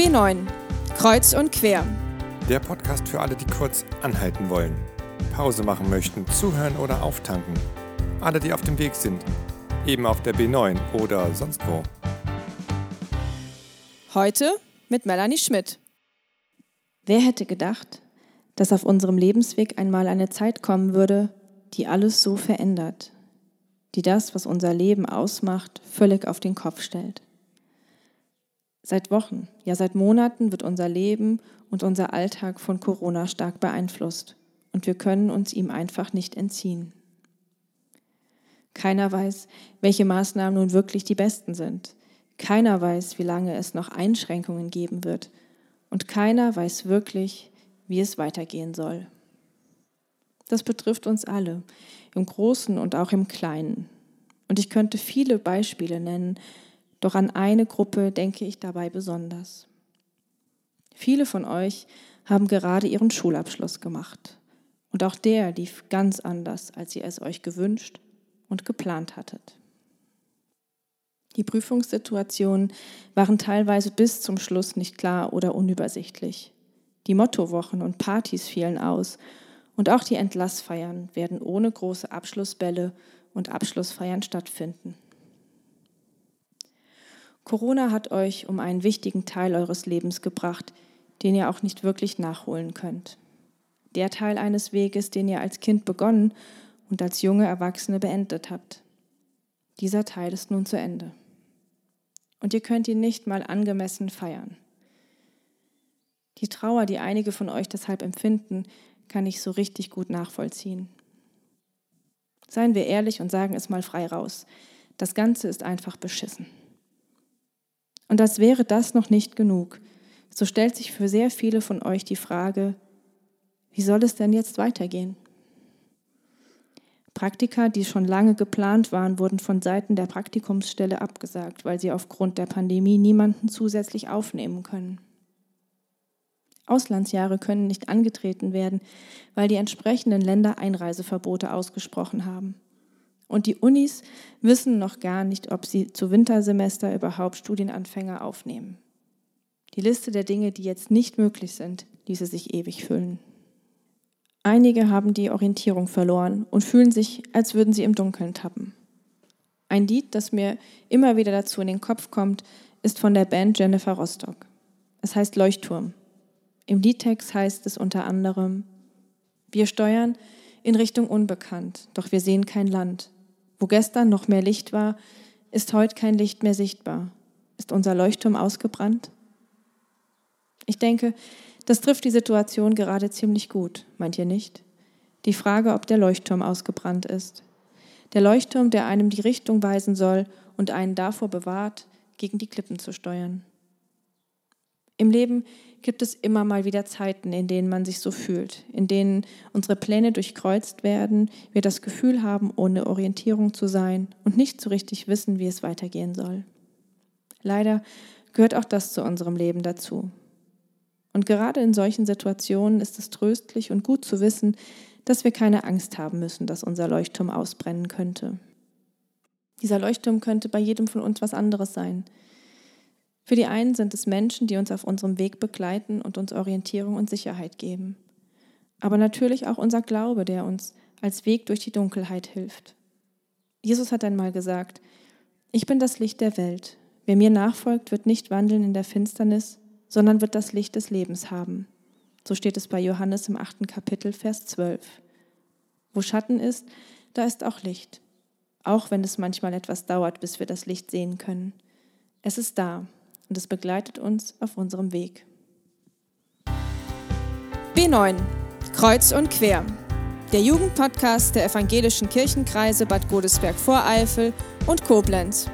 B9 Kreuz und quer. Der Podcast für alle, die kurz anhalten wollen, Pause machen möchten, zuhören oder auftanken. Alle, die auf dem Weg sind, eben auf der B9 oder sonst wo. Heute mit Melanie Schmidt. Wer hätte gedacht, dass auf unserem Lebensweg einmal eine Zeit kommen würde, die alles so verändert, die das, was unser Leben ausmacht, völlig auf den Kopf stellt. Seit Wochen, ja seit Monaten wird unser Leben und unser Alltag von Corona stark beeinflusst und wir können uns ihm einfach nicht entziehen. Keiner weiß, welche Maßnahmen nun wirklich die besten sind. Keiner weiß, wie lange es noch Einschränkungen geben wird. Und keiner weiß wirklich, wie es weitergehen soll. Das betrifft uns alle, im Großen und auch im Kleinen. Und ich könnte viele Beispiele nennen, doch an eine Gruppe denke ich dabei besonders. Viele von euch haben gerade ihren Schulabschluss gemacht. Und auch der lief ganz anders, als ihr es euch gewünscht und geplant hattet. Die Prüfungssituationen waren teilweise bis zum Schluss nicht klar oder unübersichtlich. Die Mottowochen und Partys fielen aus und auch die Entlassfeiern werden ohne große Abschlussbälle und Abschlussfeiern stattfinden. Corona hat euch um einen wichtigen Teil eures Lebens gebracht, den ihr auch nicht wirklich nachholen könnt. Der Teil eines Weges, den ihr als Kind begonnen und als junge Erwachsene beendet habt. Dieser Teil ist nun zu Ende. Und ihr könnt ihn nicht mal angemessen feiern. Die Trauer, die einige von euch deshalb empfinden, kann ich so richtig gut nachvollziehen. Seien wir ehrlich und sagen es mal frei raus. Das Ganze ist einfach beschissen. Und als wäre das noch nicht genug, so stellt sich für sehr viele von euch die Frage, wie soll es denn jetzt weitergehen? Praktika, die schon lange geplant waren, wurden von Seiten der Praktikumsstelle abgesagt, weil sie aufgrund der Pandemie niemanden zusätzlich aufnehmen können. Auslandsjahre können nicht angetreten werden, weil die entsprechenden Länder Einreiseverbote ausgesprochen haben. Und die Unis wissen noch gar nicht, ob sie zu Wintersemester überhaupt Studienanfänger aufnehmen. Die Liste der Dinge, die jetzt nicht möglich sind, ließe sich ewig füllen. Einige haben die Orientierung verloren und fühlen sich, als würden sie im Dunkeln tappen. Ein Lied, das mir immer wieder dazu in den Kopf kommt, ist von der Band Jennifer Rostock. Es heißt Leuchtturm. Im Liedtext heißt es unter anderem, wir steuern in Richtung Unbekannt, doch wir sehen kein Land. Wo gestern noch mehr Licht war, ist heute kein Licht mehr sichtbar. Ist unser Leuchtturm ausgebrannt? Ich denke, das trifft die Situation gerade ziemlich gut, meint ihr nicht? Die Frage, ob der Leuchtturm ausgebrannt ist. Der Leuchtturm, der einem die Richtung weisen soll und einen davor bewahrt, gegen die Klippen zu steuern. Im Leben gibt es immer mal wieder Zeiten, in denen man sich so fühlt, in denen unsere Pläne durchkreuzt werden, wir das Gefühl haben, ohne Orientierung zu sein und nicht so richtig wissen, wie es weitergehen soll. Leider gehört auch das zu unserem Leben dazu. Und gerade in solchen Situationen ist es tröstlich und gut zu wissen, dass wir keine Angst haben müssen, dass unser Leuchtturm ausbrennen könnte. Dieser Leuchtturm könnte bei jedem von uns was anderes sein. Für die einen sind es Menschen, die uns auf unserem Weg begleiten und uns Orientierung und Sicherheit geben. Aber natürlich auch unser Glaube, der uns als Weg durch die Dunkelheit hilft. Jesus hat einmal gesagt, ich bin das Licht der Welt. Wer mir nachfolgt, wird nicht wandeln in der Finsternis, sondern wird das Licht des Lebens haben. So steht es bei Johannes im achten Kapitel, Vers 12. Wo Schatten ist, da ist auch Licht. Auch wenn es manchmal etwas dauert, bis wir das Licht sehen können. Es ist da und es begleitet uns auf unserem Weg. B9 Kreuz und quer. Der Jugendpodcast der evangelischen Kirchenkreise Bad Godesberg-Voreifel und Koblenz.